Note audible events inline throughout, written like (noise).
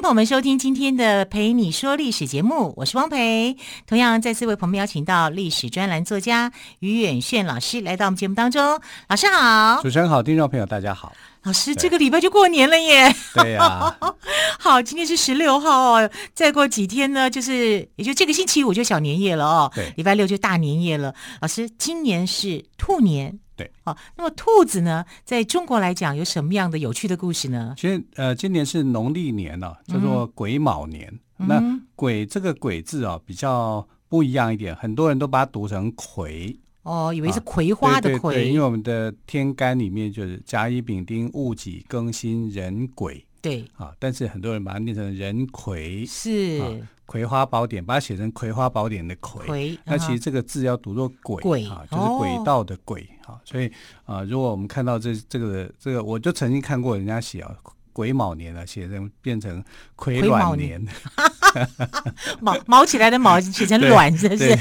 朋友们收听今天的《陪你说历史》节目，我是汪培。同样再次为朋友们邀请到历史专栏作家于远炫老师来到我们节目当中。老师好，主持人好，听众朋友大家好。老师，这个礼拜就过年了耶！对呀、啊，(laughs) 好，今天是十六号哦，再过几天呢，就是也就这个星期五就小年夜了哦。对，礼拜六就大年夜了。老师，今年是兔年。对，好，那么兔子呢，在中国来讲有什么样的有趣的故事呢？其实，呃，今年是农历年呢、啊，叫做癸卯年。嗯、那“癸”这个“癸”字啊，比较不一样一点，很多人都把它读成“葵”。哦，以为是葵花的“葵”。对，对，对，因为我们的天干里面就是甲乙丙丁戊己庚辛壬癸。对啊，但是很多人把它念成人葵。是。啊葵花宝典，把它写成《葵花宝典》的葵“葵”，那其实这个字要读作“轨”，轨啊，就是轨道的“轨”哈、哦。所以啊、呃，如果我们看到这这个这个，我就曾经看过人家写啊，“癸卯年”了，写成变成“癸卵年”，(laughs) (laughs) 卯卯起来的“毛”写成“卵”，是不是？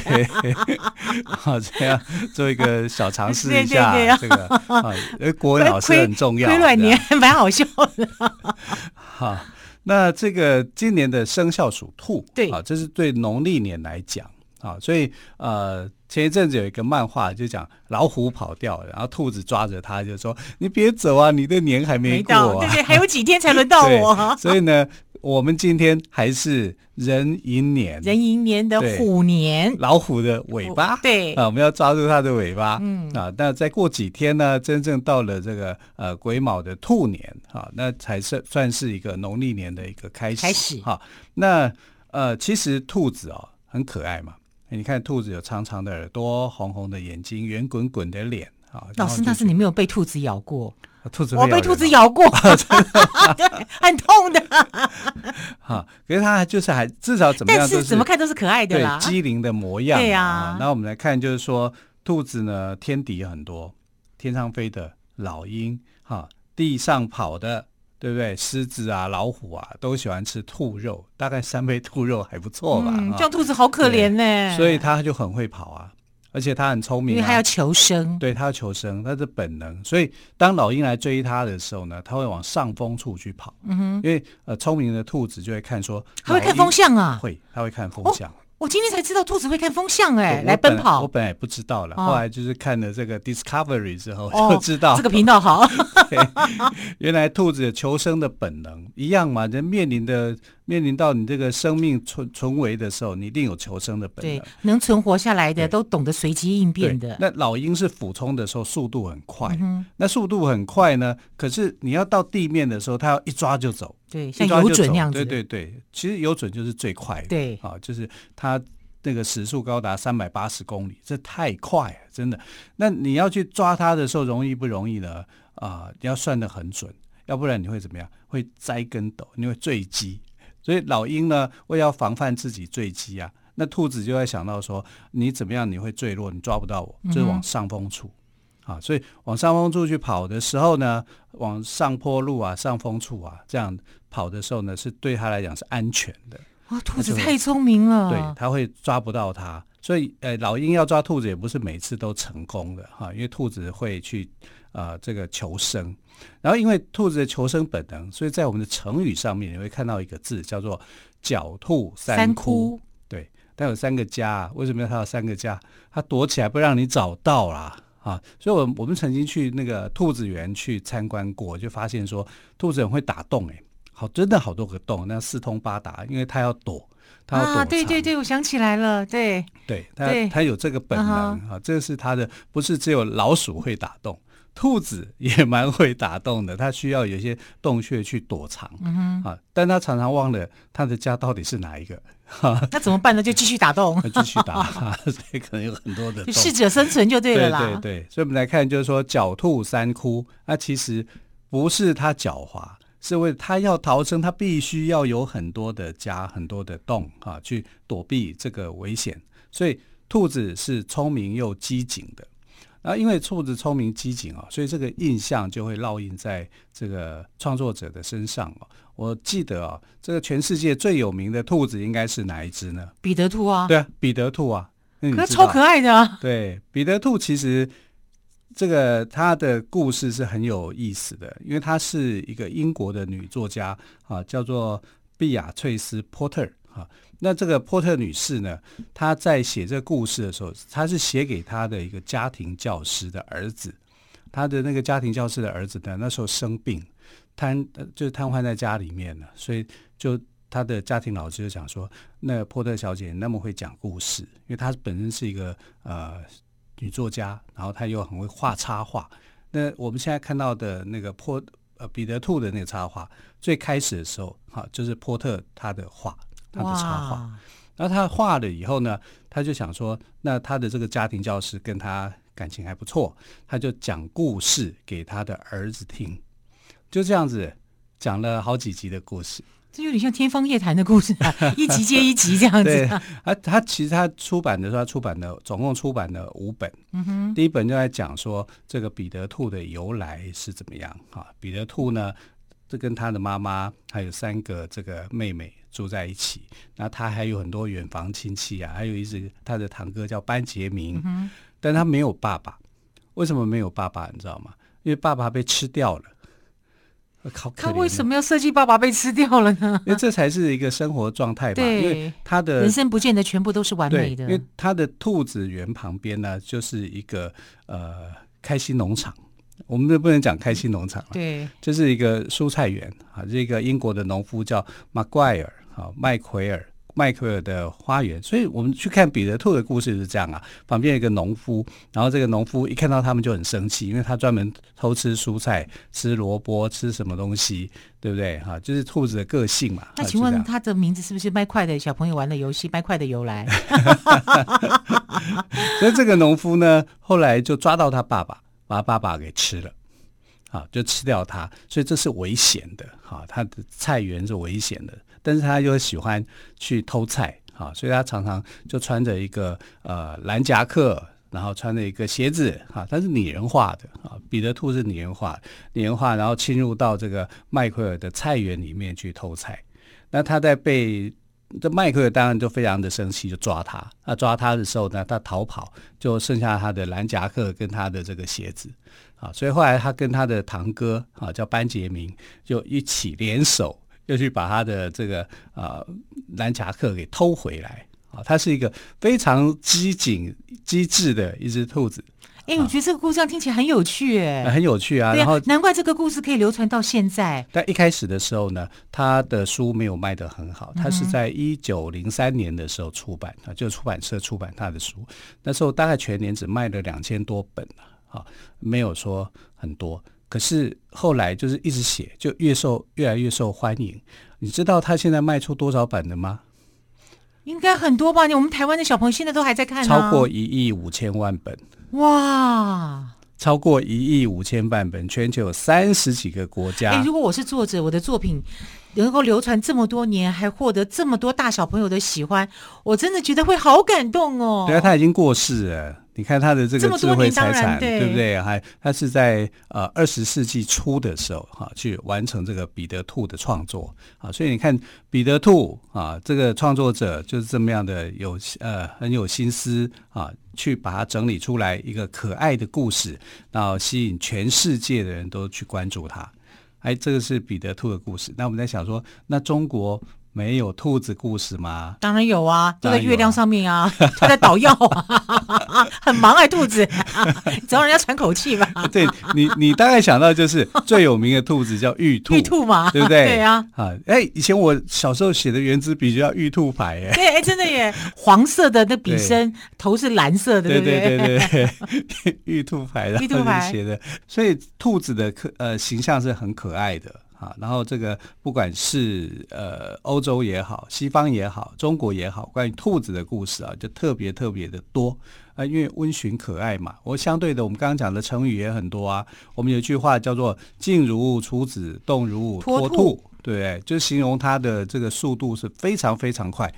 (laughs) 好，这样做一个小尝试一下，这个啊，国文老师很重要，“癸卵年”蛮好笑的，好。那这个今年的生肖属兔，对啊，这是对农历年来讲啊，所以呃，前一阵子有一个漫画就讲老虎跑掉，然后兔子抓着它，就说：“你别走啊，你的年还没过啊，对对，还有几天才轮到我。”所以呢。我们今天还是壬寅年，壬寅年的虎年，老虎的尾巴，对。啊，我们要抓住它的尾巴，嗯。啊，那再过几天呢，真正到了这个呃癸卯的兔年啊，那才是算是一个农历年的一个开始，开始。哈、啊。那呃，其实兔子哦很可爱嘛，你看兔子有长长的耳朵，红红的眼睛，圆滚滚的脸啊。老师，那是你没有被兔子咬过。兔子，我被兔子咬过，(laughs) 对，(laughs) 很痛的。(laughs) 哈，可是它就是还至少怎么样，但是怎么看都是可爱的啦，机灵的模样。对呀，那我们来看，就是说兔子呢，天敌很多，天上飞的老鹰，哈，地上跑的，对不对？狮子啊，老虎啊，都喜欢吃兔肉，大概三杯兔肉还不错吧？嗯，这样兔子好可怜呢，所以它就很会跑啊。而且他很聪明、啊，因为他要求生。对，他要求生，他是本能。所以当老鹰来追他的时候呢，他会往上风处去跑。嗯哼，因为呃，聪明的兔子就会看说，他会看风向啊，会，他会看风向。哦我今天才知道兔子会看风向哎，来奔跑。我本来不知道了，后来就是看了这个 Discovery 之后就知道。这个频道好。(laughs) 原来兔子有求生的本能一样嘛，人面临的面临到你这个生命存存危的时候，你一定有求生的本能。对，能存活下来的都懂得随机应变的。那老鹰是俯冲的时候速度很快，嗯那速度很快呢，可是你要到地面的时候，它要一抓就走。对，像有准那样子。对对对，其实有准就是最快的。对，啊，就是它那个时速高达三百八十公里，这太快了，真的。那你要去抓它的时候，容易不容易呢？啊，你要算的很准，要不然你会怎么样？会栽跟斗，你会坠机。所以老鹰呢，为要防范自己坠机啊，那兔子就会想到说，你怎么样你会坠落，你抓不到我，就是往上风处。嗯啊，所以往上风处去跑的时候呢，往上坡路啊、上风处啊这样跑的时候呢，是对他来讲是安全的。哇，兔子太聪明了，对，他会抓不到它。所以，呃，老鹰要抓兔子也不是每次都成功的哈，因为兔子会去啊、呃、这个求生。然后，因为兔子的求生本能，所以在我们的成语上面你会看到一个字叫做“狡兔三窟”。对，它有三个家，为什么要它有三个家？它躲起来不让你找到啦。啊，所以，我我们曾经去那个兔子园去参观过，就发现说，兔子很会打洞，哎，好，真的好多个洞，那四通八达，因为它要躲，它要躲藏。啊，对对对，我想起来了，对，对，它它有这个本能啊，这是它的，不是只有老鼠会打洞。兔子也蛮会打洞的，它需要有一些洞穴去躲藏，啊，但它常常忘了它的家到底是哪一个，(laughs) 那怎么办呢？就继续打洞，(laughs) 继续打，(laughs) 所以可能有很多的洞，适者生存就对了啦。对对对，所以我们来看，就是说狡兔三窟，那其实不是它狡猾，是为它要逃生，它必须要有很多的家、很多的洞啊，去躲避这个危险。所以兔子是聪明又机警的。啊，因为兔子聪明机警啊，所以这个印象就会烙印在这个创作者的身上哦。我记得啊，这个全世界最有名的兔子应该是哪一只呢？彼得兔啊。对啊，彼得兔啊。可是超可爱的啊。对，彼得兔其实这个它的故事是很有意思的，因为它是一个英国的女作家啊，叫做碧雅翠丝·波特啊。那这个波特女士呢，她在写这个故事的时候，她是写给她的一个家庭教师的儿子。她的那个家庭教师的儿子呢，那时候生病，瘫就瘫痪在家里面了。所以就她的家庭老师就讲说，那波特小姐那么会讲故事，因为她本身是一个呃女作家，然后她又很会画插画。那我们现在看到的那个波呃彼得兔的那个插画，最开始的时候，哈，就是波特他的画。他的插画，然后他画了以后呢，他就想说，那他的这个家庭教师跟他感情还不错，他就讲故事给他的儿子听，就这样子讲了好几集的故事，这有点像天方夜谭的故事啊，一集接一集这样子。(laughs) 对，他他其实他出版的时候，他出版的总共出版了五本，嗯哼，第一本就在讲说这个彼得兔的由来是怎么样啊？彼得兔呢，这跟他的妈妈还有三个这个妹妹。住在一起，那他还有很多远房亲戚啊，还有一只他的堂哥叫班杰明，嗯，但他没有爸爸。为什么没有爸爸？你知道吗？因为爸爸被吃掉了。靠，他为什么要设计爸爸被吃掉了呢？因为这才是一个生活状态吧。因为他的人生不见得全部都是完美的。因为他的兔子园旁边呢，就是一个呃开心农场。我们就不能讲开心农场了，对，这是一个蔬菜园啊。这个英国的农夫叫马奎尔。好，麦奎尔，麦奎尔的花园。所以我们去看彼得兔的故事是这样啊，旁边有一个农夫，然后这个农夫一看到他们就很生气，因为他专门偷吃蔬菜，吃萝卜，吃什么东西，对不对？哈，就是兔子的个性嘛。那请问他的名字是不是麦块的小朋友玩的游戏？麦块的由来。(laughs) 所以这个农夫呢，后来就抓到他爸爸，把爸爸给吃了，啊，就吃掉他。所以这是危险的，哈，他的菜园是危险的。但是他又喜欢去偷菜啊，所以他常常就穿着一个呃蓝夹克，然后穿着一个鞋子啊，他是拟人化的啊，彼得兔是拟人化，拟人化，然后侵入到这个麦奎尔的菜园里面去偷菜。那他在被这麦克当然就非常的生气，就抓他。那抓他的时候呢，他逃跑，就剩下他的蓝夹克跟他的这个鞋子啊，所以后来他跟他的堂哥啊叫班杰明，就一起联手。又去把他的这个啊蓝夹克给偷回来啊！他是一个非常机警、机智的一只兔子。哎、欸，我觉得这个故事听起来很有趣，哎、啊，很有趣啊！然后难怪这个故事可以流传到现在。但一开始的时候呢，他的书没有卖得很好。他是在一九零三年的时候出版啊，就出版社出版他的书。那时候大概全年只卖了两千多本啊，没有说很多。可是后来就是一直写，就越受越来越受欢迎。你知道他现在卖出多少本了吗？应该很多吧？我们台湾的小朋友现在都还在看，超过一亿五千万本。哇！超过一亿五千万本，全球有三十几个国家。哎，如果我是作者，我的作品能够流传这么多年，还获得这么多大小朋友的喜欢，我真的觉得会好感动哦。对啊，他已经过世了。你看他的这个智慧财产，对，对不对？还他是在呃二十世纪初的时候哈、啊，去完成这个彼得兔的创作啊。所以你看彼得兔啊，这个创作者就是这么样的有呃很有心思啊，去把它整理出来一个可爱的故事，然后吸引全世界的人都去关注它。哎，这个是彼得兔的故事。那我们在想说，那中国。没有兔子故事吗？当然有啊，就在月亮上面啊，(laughs) 他在捣药啊，(laughs) 很忙哎，兔子，(laughs) 只要人家喘口气吧。对你，你大概想到就是最有名的兔子叫玉兔，玉兔嘛，对不对？对啊。啊，哎，以前我小时候写的原子笔就叫玉兔牌，哎，对，哎，真的耶，黄色的那笔身，头是蓝色的，对不对？对对对对，玉兔牌的，玉兔牌写的，所以兔子的可呃形象是很可爱的。啊，然后这个不管是呃欧洲也好，西方也好，中国也好，关于兔子的故事啊，就特别特别的多啊，因为温驯可爱嘛。我相对的，我们刚刚讲的成语也很多啊。我们有一句话叫做“静如处子，动如脱兔”，对，就形容它的这个速度是非常非常快。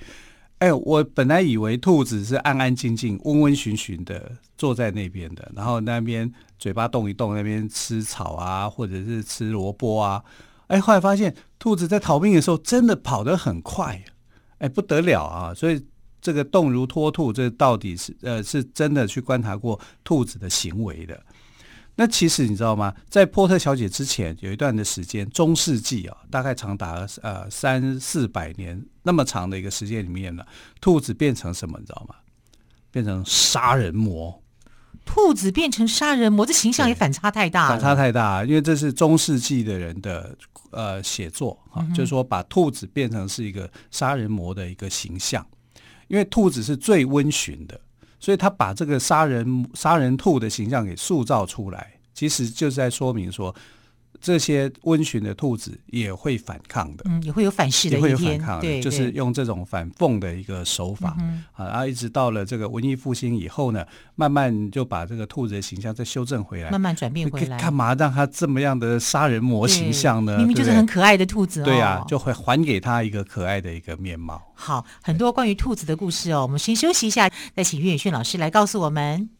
哎，我本来以为兔子是安安静静、温温驯驯的坐在那边的，然后那边嘴巴动一动，那边吃草啊，或者是吃萝卜啊。哎，后来发现兔子在逃命的时候真的跑得很快，哎，不得了啊！所以这个动如脱兔，这到底是呃是真的去观察过兔子的行为的。那其实你知道吗？在波特小姐之前有一段的时间，中世纪啊，大概长达呃三四百年那么长的一个时间里面呢，兔子变成什么？你知道吗？变成杀人魔。兔子变成杀人魔，这形象也反差太大了。反差太大，因为这是中世纪的人的呃写作啊，就是说把兔子变成是一个杀人魔的一个形象，因为兔子是最温驯的。所以他把这个杀人杀人兔的形象给塑造出来，其实就是在说明说，这些温驯的兔子也会反抗的，嗯，也会有反噬的也会有反抗的，对，就是用这种反讽的一个手法，嗯、啊，然后一直到了这个文艺复兴以后呢，慢慢就把这个兔子的形象再修正回来，慢慢转变回来。干嘛让它这么样的杀人魔形象呢？明明就是很可爱的兔子哦，对呀、啊，就会还给他一个可爱的一个面貌。好，很多关于兔子的故事哦，我们先休息一下，再请岳远炫老师来告诉我们。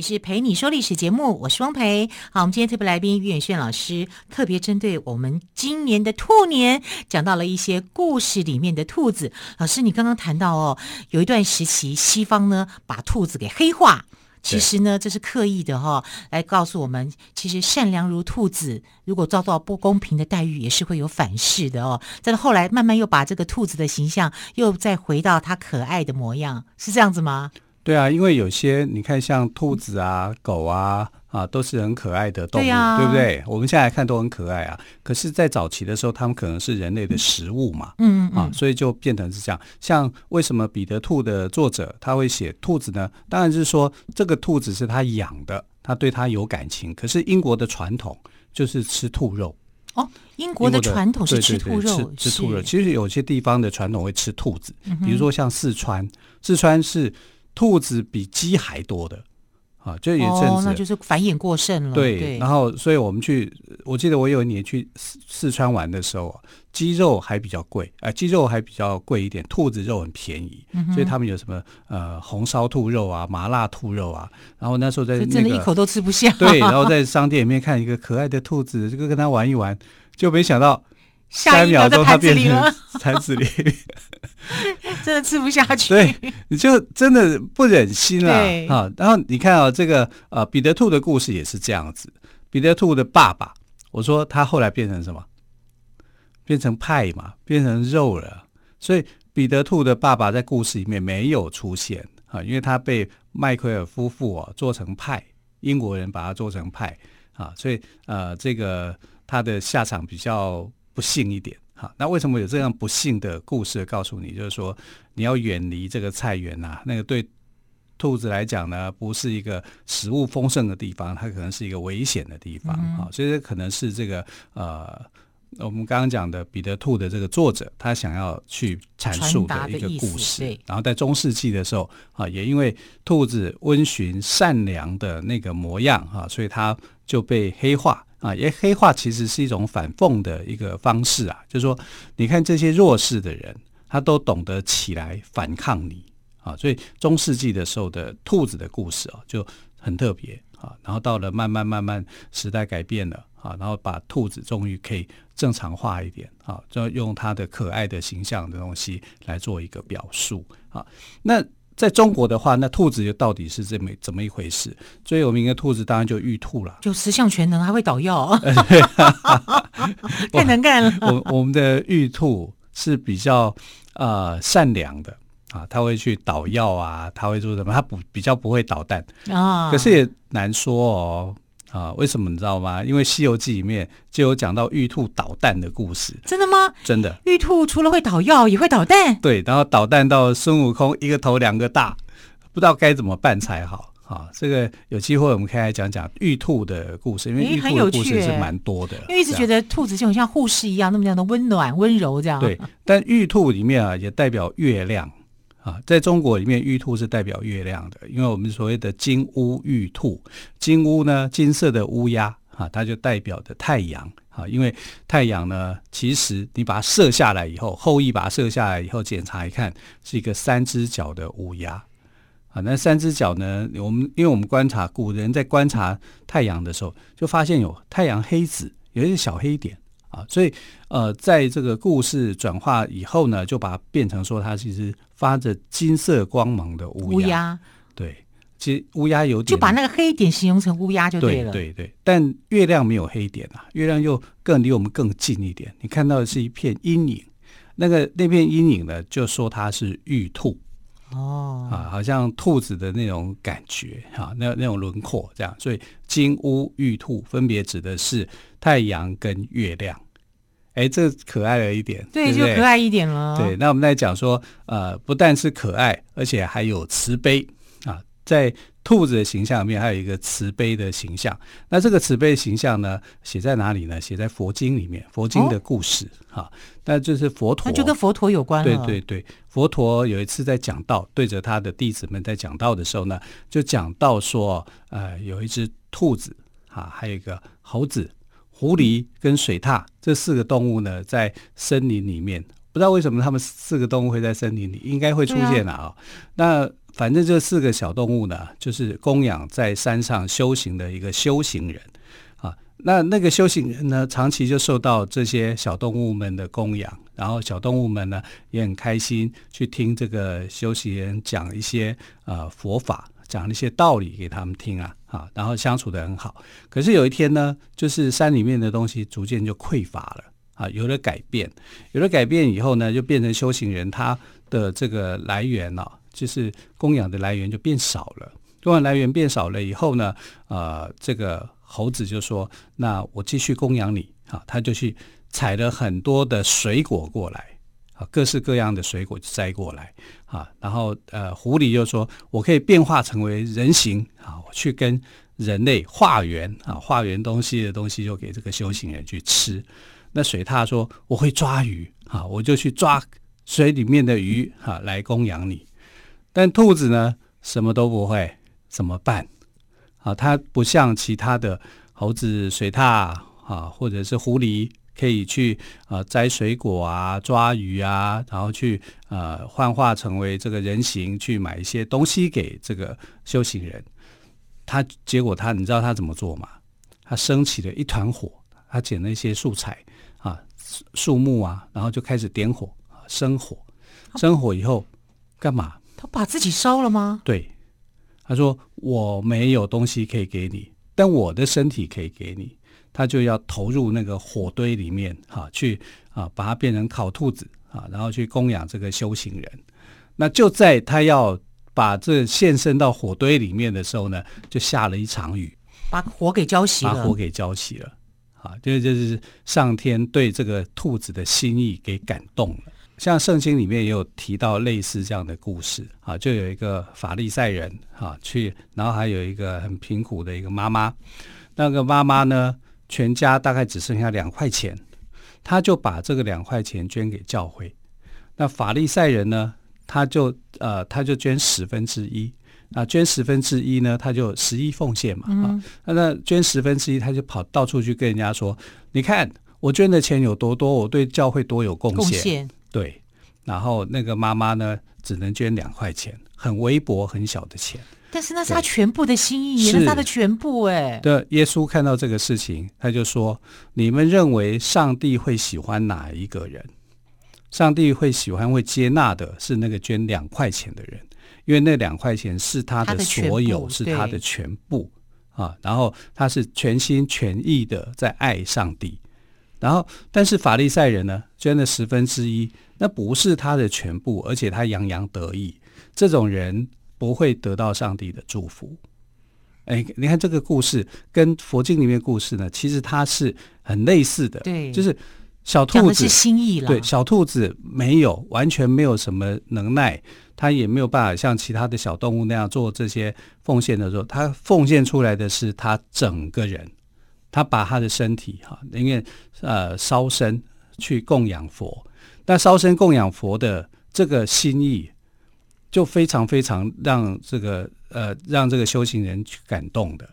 里是陪你说历史节目，我是汪培。好，我们今天特别来宾于远炫老师，特别针对我们今年的兔年，讲到了一些故事里面的兔子。老师，你刚刚谈到哦，有一段时期西方呢把兔子给黑化，其实呢这是刻意的哈、哦，来告诉我们，其实善良如兔子，如果遭到不公平的待遇，也是会有反噬的哦。但是后来慢慢又把这个兔子的形象又再回到它可爱的模样，是这样子吗？对啊，因为有些你看，像兔子啊、狗啊，啊，都是很可爱的动物，对啊，对不对？我们现在来看都很可爱啊。可是，在早期的时候，它们可能是人类的食物嘛，嗯，嗯，嗯啊，所以就变成是这样。像为什么彼得兔的作者他会写兔子呢？当然是说这个兔子是他养的，他对他有感情。可是英国的传统就是吃兔肉哦，英国的传统是吃兔肉，对对对，吃，吃兔肉。其实有些地方的传统会吃兔子，比如说像四川，四川是。兔子比鸡还多的，啊，就有一阵子，哦，那就是繁衍过剩了。对，对，然后所以我们去，我记得我有一年去四四川玩的时候，鸡肉还比较贵，啊、呃，鸡肉还比较贵一点，兔子肉很便宜，嗯、所以他们有什么呃红烧兔肉啊、麻辣兔肉啊，然后那时候在那个真的一口都吃不下，对，然后在商店里面看一个可爱的兔子，这个跟它玩一玩，就没想到。下一秒钟，它变成盘子里，(laughs) 真的吃不下去。对，你就真的不忍心了啊！然后你看啊，这个呃，彼得兔的故事也是这样子。彼得兔的爸爸，我说他后来变成什么？变成派嘛，变成肉了。所以彼得兔的爸爸在故事里面没有出现啊，因为他被麦奎尔夫妇啊做成派，英国人把他做成派啊，所以呃，这个他的下场比较。不幸一点，哈，那为什么有这样不幸的故事告诉你？就是说，你要远离这个菜园呐，那个对兔子来讲呢，不是一个食物丰盛的地方，它可能是一个危险的地方，哈、嗯，所以这可能是这个呃，我们刚刚讲的彼得兔的这个作者，他想要去阐述的一个故事。然后在中世纪的时候，啊，也因为兔子温驯善良的那个模样，哈，所以它就被黑化。啊，因为黑化其实是一种反讽的一个方式啊，就是说，你看这些弱势的人，他都懂得起来反抗你啊，所以中世纪的时候的兔子的故事啊，就很特别啊。然后到了慢慢慢慢时代改变了啊，然后把兔子终于可以正常化一点啊，就用它的可爱的形象的东西来做一个表述啊。那在中国的话，那兔子又到底是这么怎么一回事？最有名的兔子当然就玉兔了，就十项全能，还会捣药，(laughs) (laughs) 太能干了。我我们的玉兔是比较呃善良的啊，他会去捣药啊，他会做什么？他不比较不会捣蛋啊，可是也难说哦。啊，为什么你知道吗？因为《西游记》里面就有讲到玉兔捣蛋的故事。真的吗？真的。玉兔除了会捣药，也会捣蛋。对，然后捣蛋到孙悟空一个头两个大，不知道该怎么办才好。啊，这个有机会我们可以来讲讲玉兔的故事，因为玉兔的故事是蛮多的。因为一直觉得兔子就很像护士一样，那么样的温暖、温柔这样。对，但玉兔里面啊，也代表月亮。啊，在中国里面，玉兔是代表月亮的，因为我们所谓的金乌玉兔，金乌呢，金色的乌鸦啊，它就代表的太阳啊，因为太阳呢，其实你把它射下来以后，后羿把它射下来以后，检查一看，是一个三只脚的乌鸦啊。那三只脚呢，我们因为我们观察古人在观察太阳的时候，就发现有太阳黑子，有一些小黑点。啊，所以呃，在这个故事转化以后呢，就把它变成说它其实发着金色光芒的乌鸦。乌鸦，对，其实乌鸦有点，就把那个黑点形容成乌鸦就对了。对对对，但月亮没有黑点啊，月亮又更离我们更近一点。你看到的是一片阴影，那个那片阴影呢，就说它是玉兔。哦，啊，好像兔子的那种感觉，哈、啊，那那种轮廓这样，所以金乌玉兔分别指的是太阳跟月亮。哎，这可爱了一点，对，对对就可爱一点了。对，那我们在讲说，呃，不但是可爱，而且还有慈悲啊，在。兔子的形象里面还有一个慈悲的形象，那这个慈悲的形象呢，写在哪里呢？写在佛经里面，佛经的故事哈、哦。那就是佛陀，那就跟佛陀有关了。对对对，佛陀有一次在讲道，对着他的弟子们在讲道的时候呢，就讲到说，呃，有一只兔子啊，还有一个猴子、狐狸跟水獭这四个动物呢，在森林里面，不知道为什么他们四个动物会在森林里，应该会出现了啊、哦。那反正这四个小动物呢，就是供养在山上修行的一个修行人啊。那那个修行人呢，长期就受到这些小动物们的供养，然后小动物们呢也很开心去听这个修行人讲一些呃佛法，讲一些道理给他们听啊啊，然后相处得很好。可是有一天呢，就是山里面的东西逐渐就匮乏了啊，有了改变，有了改变以后呢，就变成修行人他的这个来源了、啊。就是供养的来源就变少了，供养来源变少了以后呢，呃，这个猴子就说：“那我继续供养你。”啊，他就去采了很多的水果过来，啊，各式各样的水果摘过来，啊，然后呃，狐狸就说：“我可以变化成为人形，啊，我去跟人类化缘，啊，化缘东西的东西就给这个修行人去吃。”那水獭说：“我会抓鱼，啊，我就去抓水里面的鱼，啊，来供养你。”但兔子呢，什么都不会，怎么办？啊，它不像其他的猴子、水獭啊，或者是狐狸，可以去啊摘水果啊、抓鱼啊，然后去呃幻化成为这个人形，去买一些东西给这个修行人。他结果他，你知道他怎么做吗？他升起了一团火，他捡了一些素材啊、树木啊，然后就开始点火啊，生火。生火以后干嘛？他把自己烧了吗？对，他说我没有东西可以给你，但我的身体可以给你。他就要投入那个火堆里面，哈、啊，去啊，把它变成烤兔子啊，然后去供养这个修行人。那就在他要把这献身到火堆里面的时候呢，就下了一场雨，把火给浇熄了，把火给浇熄了。啊，就就是上天对这个兔子的心意给感动了。像圣经里面也有提到类似这样的故事啊，就有一个法利赛人啊去，然后还有一个很贫苦的一个妈妈，那个妈妈呢，全家大概只剩下两块钱，他就把这个两块钱捐给教会。那法利赛人呢，他就呃他就捐十分之一，啊捐十分之一呢，他就十一奉献嘛啊，那捐十分之一，他就跑到处去跟人家说，你看我捐的钱有多多，我对教会多有贡献。对，然后那个妈妈呢，只能捐两块钱，很微薄、很小的钱。但是那是他全部的心意，那是他的全部哎。对，耶稣看到这个事情，他就说：“你们认为上帝会喜欢哪一个人？上帝会喜欢、会接纳的是那个捐两块钱的人，因为那两块钱是他的所有，他是他的全部啊。然后他是全心全意的在爱上帝。然后，但是法利赛人呢，捐了十分之一，那不是他的全部，而且他洋洋得意。这种人不会得到上帝的祝福。哎，你看这个故事跟佛经里面故事呢，其实它是很类似的。对，就是小兔子心意了。对，小兔子没有完全没有什么能耐，它也没有办法像其他的小动物那样做这些奉献的时候，它奉献出来的是它整个人。他把他的身体哈，宁愿呃烧身去供养佛，那烧身供养佛的这个心意，就非常非常让这个呃让这个修行人去感动的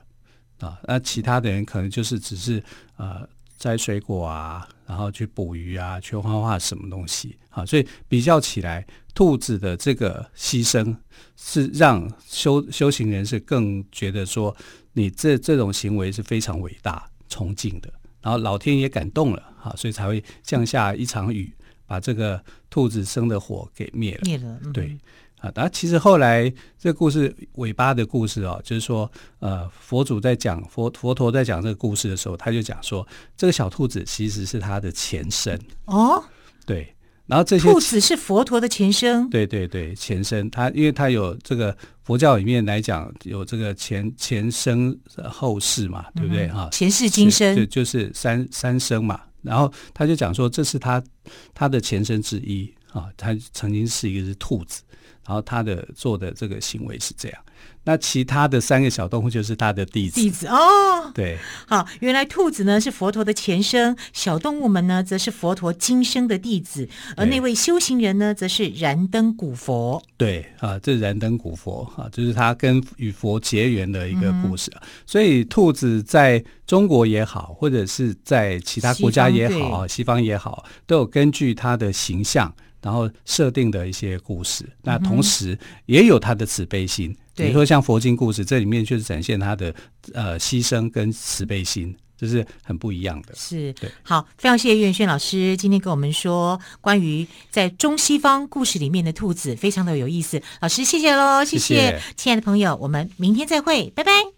啊。那其他的人可能就是只是呃摘水果啊，然后去捕鱼啊，去画画什么东西啊。所以比较起来，兔子的这个牺牲是让修修行人是更觉得说。你这这种行为是非常伟大、崇敬的，然后老天也感动了，啊，所以才会降下一场雨，把这个兔子生的火给灭了。灭了，嗯、对，啊，但其实后来这个故事尾巴的故事哦，就是说，呃，佛祖在讲佛佛陀在讲这个故事的时候，他就讲说，这个小兔子其实是他的前身哦，对。然后这些兔子是佛陀的前身，对对对，前身。他因为他有这个佛教里面来讲有这个前前生后世嘛，对不对哈？前世今生，就就是三三生嘛。然后他就讲说，这是他他的前身之一啊，他曾经是一个是兔子，然后他的做的这个行为是这样。那其他的三个小动物就是他的弟子。弟子哦，对，好，原来兔子呢是佛陀的前生，小动物们呢则是佛陀今生的弟子，而那位修行人呢则是燃灯古佛。对啊，这是燃灯古佛啊，就是他跟与佛结缘的一个故事。嗯、所以兔子在中国也好，或者是在其他国家也好，西方，西方也好，都有根据它的形象，然后设定的一些故事。那同时也有他的慈悲心。比如说像佛经故事，这里面就是展现他的呃牺牲跟慈悲心，这是很不一样的。是，对，好，非常谢谢岳轩老师今天跟我们说关于在中西方故事里面的兔子，非常的有意思。老师，谢谢喽，谢谢，谢谢亲爱的朋友，我们明天再会，拜拜。